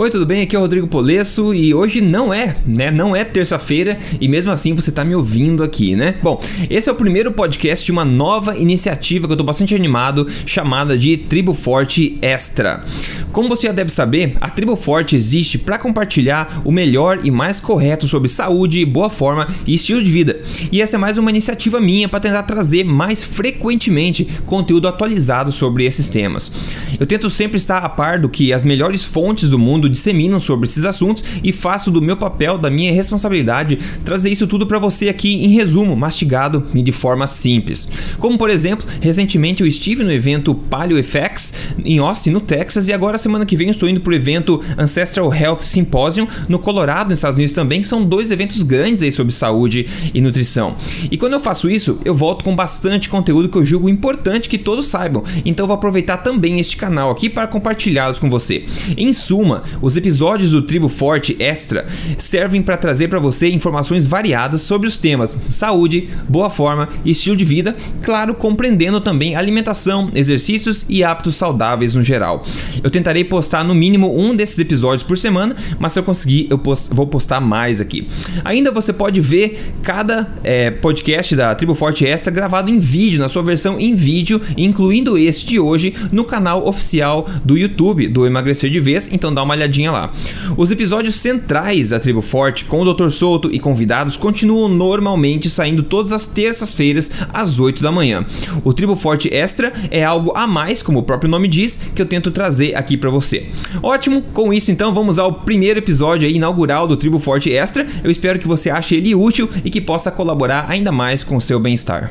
Oi, tudo bem? Aqui é o Rodrigo Polesso e hoje não é, né? Não é terça-feira e mesmo assim você tá me ouvindo aqui, né? Bom, esse é o primeiro podcast de uma nova iniciativa que eu tô bastante animado, chamada de Tribo Forte Extra. Como você já deve saber, a Tribo Forte existe para compartilhar o melhor e mais correto sobre saúde, boa forma e estilo de vida. E essa é mais uma iniciativa minha para tentar trazer mais frequentemente conteúdo atualizado sobre esses temas. Eu tento sempre estar a par do que as melhores fontes do mundo disseminam sobre esses assuntos e faço do meu papel, da minha responsabilidade, trazer isso tudo para você aqui em resumo, mastigado e de forma simples. Como por exemplo, recentemente eu estive no evento Paleo FX em Austin, no Texas, e agora semana que vem estou indo para o evento Ancestral Health Symposium no Colorado, nos Estados Unidos também, que são dois eventos grandes aí sobre saúde e nutrição. E quando eu faço isso, eu volto com bastante conteúdo que eu julgo importante que todos saibam. Então vou aproveitar também este canal aqui para compartilhá-los com você. Em suma, os episódios do Tribo Forte Extra servem para trazer para você informações variadas sobre os temas saúde, boa forma e estilo de vida, claro, compreendendo também alimentação, exercícios e hábitos saudáveis no geral. Eu tentarei postar no mínimo um desses episódios por semana, mas se eu conseguir, eu post vou postar mais aqui. Ainda você pode ver cada é, podcast da Tribo Forte Extra gravado em vídeo, na sua versão em vídeo, incluindo este de hoje, no canal oficial do YouTube do Emagrecer de Vez, então dá uma olhadinha lá. Os episódios centrais da Tribo Forte, com o Dr. Souto e convidados, continuam normalmente saindo todas as terças-feiras às 8 da manhã. O Tribo Forte Extra é algo a mais, como o próprio nome diz, que eu tento trazer aqui para você. Ótimo, com isso então vamos ao primeiro episódio inaugural do Tribo Forte Extra. Eu espero que você ache ele útil e que possa colaborar ainda mais com o seu bem-estar.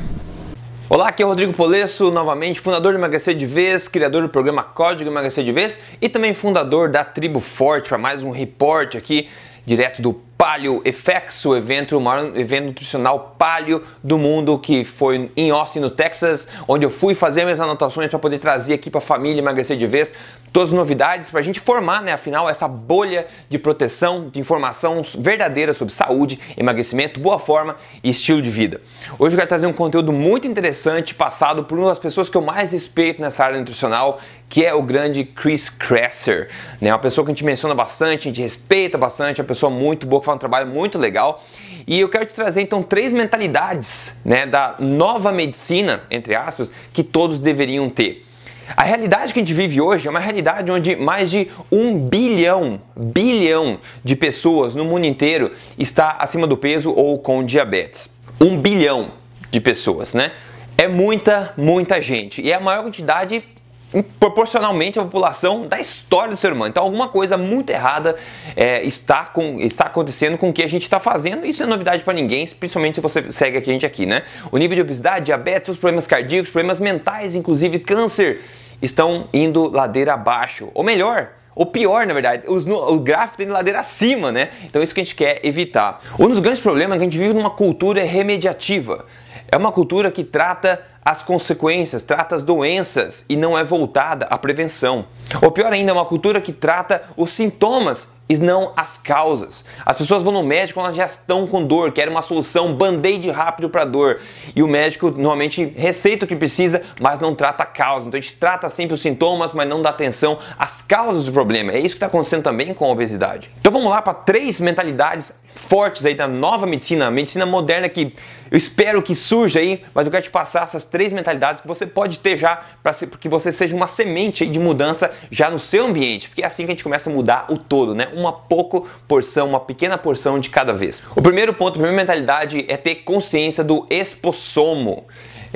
Olá, aqui é o Rodrigo Polesso, novamente fundador do Emagrecer de Vez, criador do programa Código Emagrecer de Vez e também fundador da Tribo Forte para mais um reporte aqui direto do Palio FX, o evento, o maior evento nutricional palio do mundo, que foi em Austin, no Texas, onde eu fui fazer minhas anotações para poder trazer aqui para a família emagrecer de vez todas as novidades para a gente formar, né, afinal, essa bolha de proteção, de informação verdadeira sobre saúde, emagrecimento, boa forma e estilo de vida. Hoje eu quero trazer um conteúdo muito interessante passado por uma das pessoas que eu mais respeito nessa área nutricional, que é o grande Chris Kresser, né, uma pessoa que a gente menciona bastante, a gente respeita bastante, uma pessoa muito boa faz um trabalho muito legal. E eu quero te trazer então três mentalidades né, da nova medicina, entre aspas, que todos deveriam ter. A realidade que a gente vive hoje é uma realidade onde mais de um bilhão, bilhão de pessoas no mundo inteiro está acima do peso ou com diabetes. Um bilhão de pessoas, né? É muita, muita gente. E é a maior quantidade proporcionalmente à população da história do ser humano. Então, alguma coisa muito errada é, está, com, está acontecendo com o que a gente está fazendo. Isso é novidade para ninguém, principalmente se você segue a gente aqui, né? O nível de obesidade, diabetes, problemas cardíacos, problemas mentais, inclusive câncer, estão indo ladeira abaixo. Ou melhor, ou pior, na verdade, os, o gráfico tem ladeira acima, né? Então, isso que a gente quer evitar. Um dos grandes problemas é que a gente vive numa cultura remediativa. É uma cultura que trata as consequências, trata as doenças e não é voltada à prevenção. Ou pior ainda, é uma cultura que trata os sintomas e não as causas. As pessoas vão no médico elas já estão com dor, querem uma solução, band-aid rápido para dor. E o médico normalmente receita o que precisa, mas não trata a causa. Então a gente trata sempre os sintomas, mas não dá atenção às causas do problema. É isso que está acontecendo também com a obesidade. Então vamos lá para três mentalidades fortes aí da nova medicina, medicina moderna que eu espero que surja aí, mas eu quero te passar essas três mentalidades que você pode ter já para que você seja uma semente de mudança já no seu ambiente, porque é assim que a gente começa a mudar o todo, né? Uma pouco porção, uma pequena porção de cada vez. O primeiro ponto, a primeira mentalidade é ter consciência do expossomo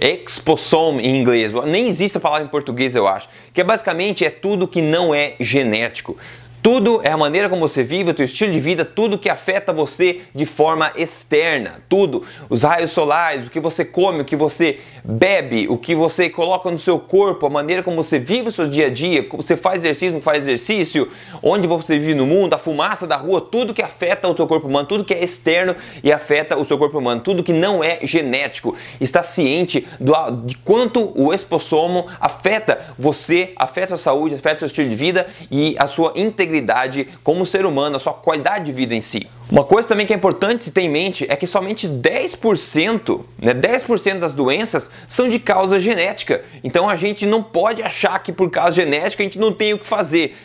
exposome em inglês, nem existe a palavra em português eu acho, que é basicamente é tudo que não é genético. Tudo é a maneira como você vive, o teu estilo de vida, tudo que afeta você de forma externa, tudo, os raios solares, o que você come, o que você bebe, o que você coloca no seu corpo, a maneira como você vive o seu dia a dia, como você faz exercício, não faz exercício, onde você vive no mundo, a fumaça da rua, tudo que afeta o teu corpo humano, tudo que é externo e afeta o seu corpo humano, tudo que não é genético, está ciente do, de quanto o espossomo afeta você, afeta a saúde, afeta o seu estilo de vida e a sua integridade integridade como ser humano, a sua qualidade de vida em si. Uma coisa também que é importante se ter em mente é que somente 10%, né, 10% das doenças são de causa genética. Então a gente não pode achar que por causa genética a gente não tem o que fazer.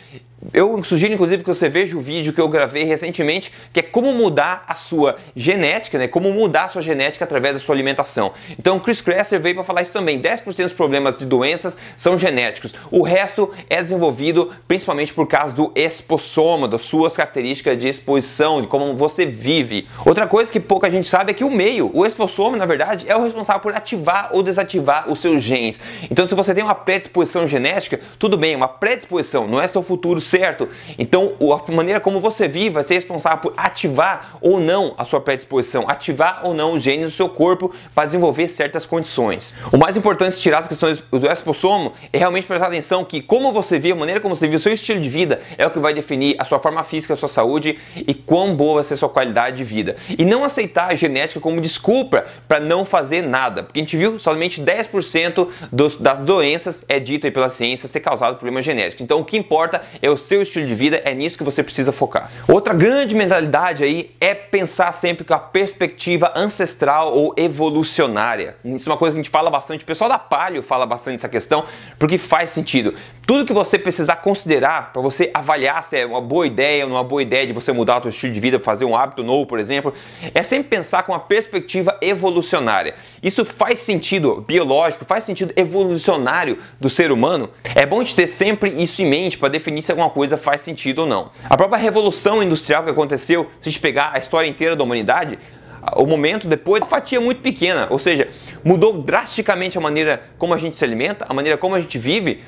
Eu sugiro inclusive que você veja o vídeo que eu gravei recentemente, que é como mudar a sua genética, né? Como mudar a sua genética através da sua alimentação. Então, Chris Kresser veio para falar isso também. 10% dos problemas de doenças são genéticos. O resto é desenvolvido principalmente por causa do expossoma, das suas características de exposição, de como você vive. Outra coisa que pouca gente sabe é que o meio, o expossoma, na verdade, é o responsável por ativar ou desativar os seus genes. Então, se você tem uma predisposição genética, tudo bem, uma predisposição, não é seu futuro certo. Então, a maneira como você vive vai ser responsável por ativar ou não a sua predisposição, ativar ou não os genes do seu corpo para desenvolver certas condições. O mais importante de tirar as questões do expossomo é realmente prestar atenção que como você vive, a maneira como você vive, o seu estilo de vida é o que vai definir a sua forma física, a sua saúde e quão boa vai ser a sua qualidade de vida. E não aceitar a genética como desculpa para não fazer nada, porque a gente viu somente 10% dos, das doenças é dito pela ciência ser causado por problema genético. Então o que importa é o seu estilo de vida, é nisso que você precisa focar. Outra grande mentalidade aí é pensar sempre com a perspectiva ancestral ou evolucionária. Isso é uma coisa que a gente fala bastante, o pessoal da Palio fala bastante essa questão, porque faz sentido. Tudo que você precisar considerar para você avaliar se é uma boa ideia ou uma boa ideia de você mudar o seu estilo de vida, fazer um hábito novo, por exemplo, é sempre pensar com a perspectiva evolucionária. Isso faz sentido biológico, faz sentido evolucionário do ser humano. É bom de ter sempre isso em mente para definir se alguma coisa faz sentido ou não. A própria revolução industrial que aconteceu, se a gente pegar a história inteira da humanidade, o momento depois, uma fatia muito pequena, ou seja, mudou drasticamente a maneira como a gente se alimenta, a maneira como a gente vive,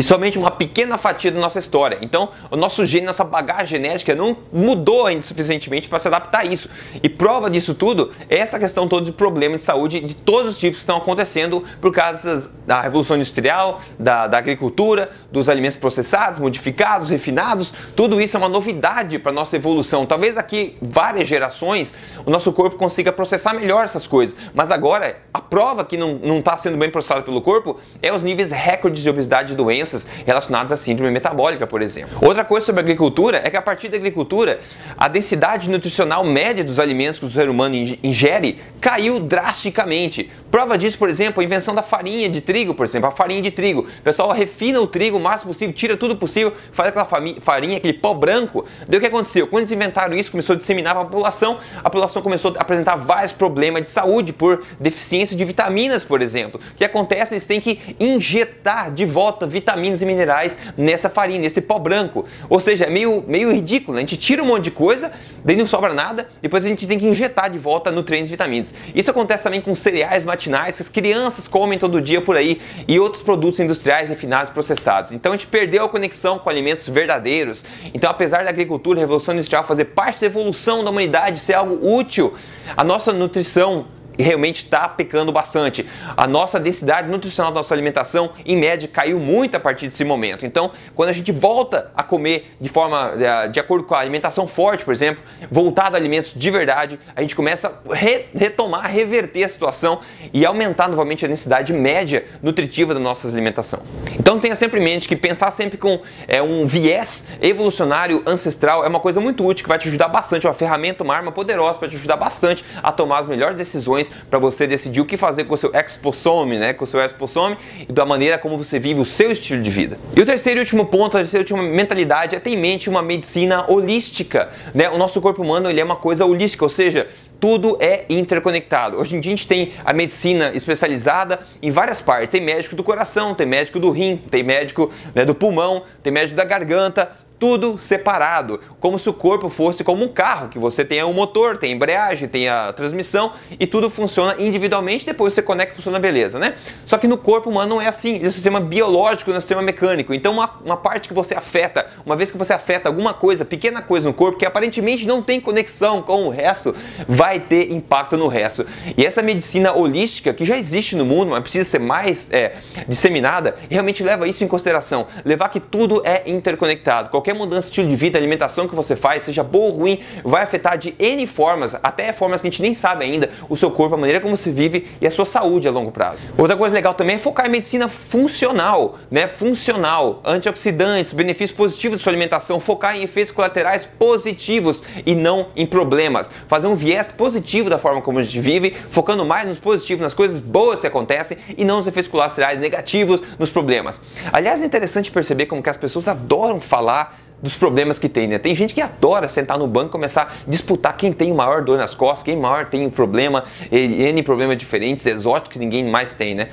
e somente uma pequena fatia da nossa história. Então, o nosso gene, nossa bagagem genética não mudou ainda suficientemente para se adaptar a isso. E prova disso tudo é essa questão toda de problema de saúde de todos os tipos que estão acontecendo por causa da revolução industrial, da, da agricultura, dos alimentos processados, modificados, refinados. Tudo isso é uma novidade para nossa evolução. Talvez aqui várias gerações o nosso corpo consiga processar melhor essas coisas. Mas agora, a prova que não está sendo bem processado pelo corpo é os níveis recordes de obesidade e doença doenças relacionadas à síndrome metabólica, por exemplo. Outra coisa sobre a agricultura é que a partir da agricultura, a densidade nutricional média dos alimentos que o ser humano ingere caiu drasticamente. Prova disso, por exemplo, a invenção da farinha de trigo, por exemplo, a farinha de trigo. O pessoal refina o trigo o máximo possível, tira tudo possível, faz aquela farinha, aquele pó branco. Daí o que aconteceu? Quando eles inventaram isso, começou a disseminar para a população, a população começou a apresentar vários problemas de saúde por deficiência de vitaminas, por exemplo. O que acontece? Eles têm que injetar de volta vitaminas vitaminas e minerais nessa farinha, nesse pó branco. Ou seja, é meio, meio ridículo. Né? A gente tira um monte de coisa, daí não sobra nada, depois a gente tem que injetar de volta nutrientes e vitaminas. Isso acontece também com cereais matinais que as crianças comem todo dia por aí e outros produtos industriais refinados processados. Então a gente perdeu a conexão com alimentos verdadeiros. Então, apesar da agricultura, a revolução industrial fazer parte da evolução da humanidade, ser algo útil, a nossa nutrição realmente está pecando bastante. A nossa densidade nutricional da nossa alimentação, em média, caiu muito a partir desse momento. Então, quando a gente volta a comer de forma eh, de acordo com a alimentação forte, por exemplo, voltado a alimentos de verdade, a gente começa a re retomar, reverter a situação e aumentar novamente a densidade média nutritiva da nossa alimentação. Então, tenha sempre em mente que pensar sempre com é, um viés evolucionário ancestral é uma coisa muito útil que vai te ajudar bastante, é uma ferramenta, uma arma poderosa para te ajudar bastante a tomar as melhores decisões para você decidir o que fazer com o seu exposome, né, com o seu exposome e da maneira como você vive o seu estilo de vida. E o terceiro e último ponto, a terceira e última mentalidade é ter em mente uma medicina holística, né? O nosso corpo humano ele é uma coisa holística, ou seja, tudo é interconectado. Hoje em dia a gente tem a medicina especializada em várias partes. Tem médico do coração, tem médico do rim, tem médico né, do pulmão, tem médico da garganta, tudo separado, como se o corpo fosse como um carro, que você tem o motor, tem a embreagem, tem a transmissão e tudo funciona individualmente, depois você conecta e funciona beleza, né? Só que no corpo humano não é assim, é um sistema biológico, não é um sistema mecânico. Então uma, uma parte que você afeta, uma vez que você afeta alguma coisa, pequena coisa no corpo, que aparentemente não tem conexão com o resto, vai ter impacto no resto. E essa medicina holística, que já existe no mundo, mas precisa ser mais é, disseminada, realmente leva isso em consideração, levar que tudo é interconectado. Qualquer qualquer mudança de estilo de vida, alimentação que você faz, seja boa ou ruim, vai afetar de N formas, até formas que a gente nem sabe ainda, o seu corpo, a maneira como você vive e a sua saúde a longo prazo. Outra coisa legal também é focar em medicina funcional, né? Funcional, antioxidantes, benefícios positivos de sua alimentação, focar em efeitos colaterais positivos e não em problemas. Fazer um viés positivo da forma como a gente vive, focando mais nos positivos, nas coisas boas que acontecem e não nos efeitos colaterais negativos, nos problemas. Aliás, é interessante perceber como que as pessoas adoram falar dos problemas que tem, né? Tem gente que adora sentar no banco e começar a disputar quem tem o maior dor nas costas, quem maior tem o problema, N problemas diferentes, exóticos que ninguém mais tem, né?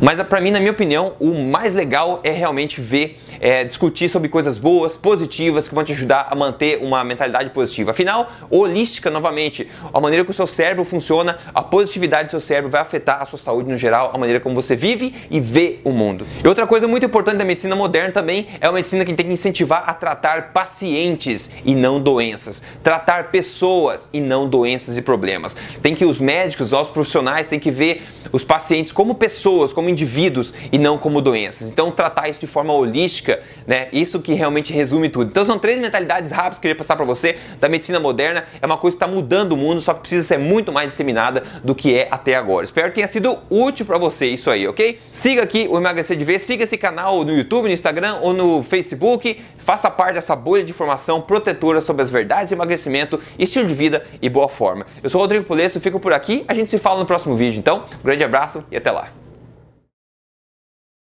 Mas para mim, na minha opinião, o mais legal é realmente ver, é, discutir sobre coisas boas, positivas, que vão te ajudar a manter uma mentalidade positiva. Afinal, holística, novamente, a maneira que o seu cérebro funciona, a positividade do seu cérebro vai afetar a sua saúde no geral, a maneira como você vive e vê o mundo. E outra coisa muito importante da medicina moderna também é uma medicina que tem que incentivar a tratar pacientes e não doenças, tratar pessoas e não doenças e problemas. Tem que os médicos, os profissionais, têm que ver os pacientes como pessoas, como indivíduos e não como doenças. Então, tratar isso de forma holística, né? Isso que realmente resume tudo. Então, são três mentalidades rápidas que eu queria passar para você da medicina moderna. É uma coisa que está mudando o mundo, só que precisa ser muito mais disseminada do que é até agora. Espero que tenha sido útil para você isso aí, ok? Siga aqui o Emagrecer de Vez, siga esse canal no YouTube, no Instagram ou no Facebook. Faça parte dessa bolha de informação protetora sobre as verdades de emagrecimento, estilo de vida e boa forma. Eu sou Rodrigo Polesso, fico por aqui. A gente se fala no próximo vídeo. Então, um grande abraço e até lá.